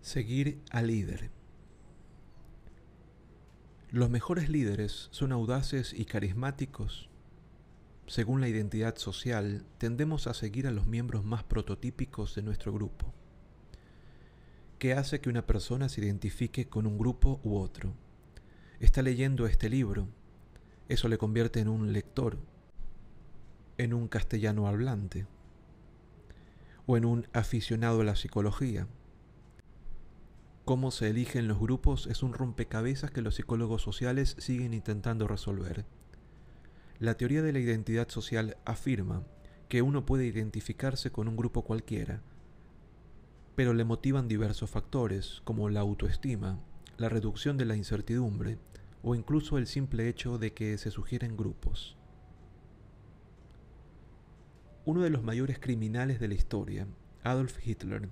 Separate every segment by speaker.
Speaker 1: Seguir al líder. Los mejores líderes son audaces y carismáticos. Según la identidad social, tendemos a seguir a los miembros más prototípicos de nuestro grupo. ¿Qué hace que una persona se identifique con un grupo u otro? Está leyendo este libro. Eso le convierte en un lector, en un castellano hablante o en un aficionado a la psicología Cómo se eligen los grupos es un rompecabezas que los psicólogos sociales siguen intentando resolver. La teoría de la identidad social afirma que uno puede identificarse con un grupo cualquiera, pero le motivan diversos factores como la autoestima, la reducción de la incertidumbre o incluso el simple hecho de que se sugieren grupos. Uno de los mayores criminales de la historia, Adolf Hitler,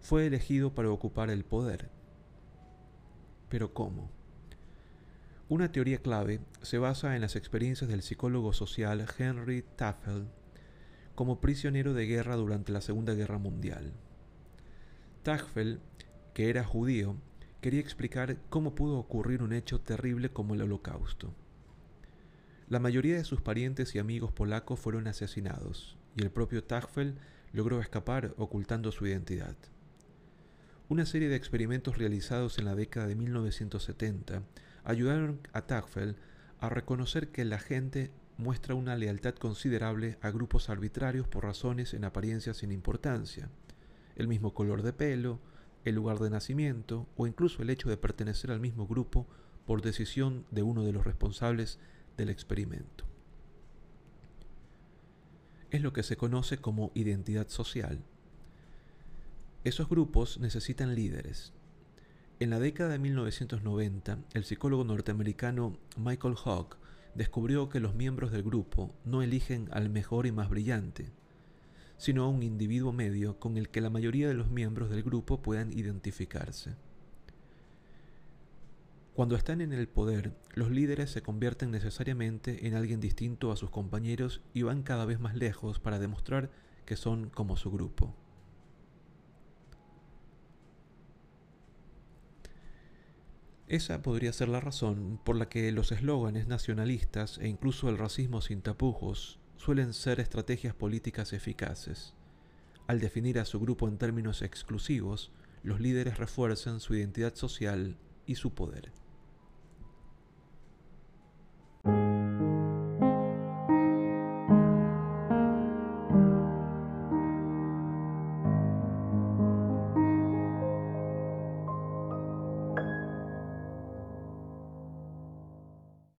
Speaker 1: fue elegido para ocupar el poder. Pero ¿cómo? Una teoría clave se basa en las experiencias del psicólogo social Henry Tafel como prisionero de guerra durante la Segunda Guerra Mundial. Tafel, que era judío, quería explicar cómo pudo ocurrir un hecho terrible como el Holocausto. La mayoría de sus parientes y amigos polacos fueron asesinados, y el propio Tafel logró escapar ocultando su identidad. Una serie de experimentos realizados en la década de 1970 ayudaron a Tagfeld a reconocer que la gente muestra una lealtad considerable a grupos arbitrarios por razones en apariencia sin importancia, el mismo color de pelo, el lugar de nacimiento o incluso el hecho de pertenecer al mismo grupo por decisión de uno de los responsables del experimento. Es lo que se conoce como identidad social esos grupos necesitan líderes. En la década de 1990, el psicólogo norteamericano Michael Hawke descubrió que los miembros del grupo no eligen al mejor y más brillante, sino a un individuo medio con el que la mayoría de los miembros del grupo puedan identificarse. Cuando están en el poder, los líderes se convierten necesariamente en alguien distinto a sus compañeros y van cada vez más lejos para demostrar que son como su grupo. Esa podría ser la razón por la que los eslóganes nacionalistas e incluso el racismo sin tapujos suelen ser estrategias políticas eficaces. Al definir a su grupo en términos exclusivos, los líderes refuerzan su identidad social y su poder.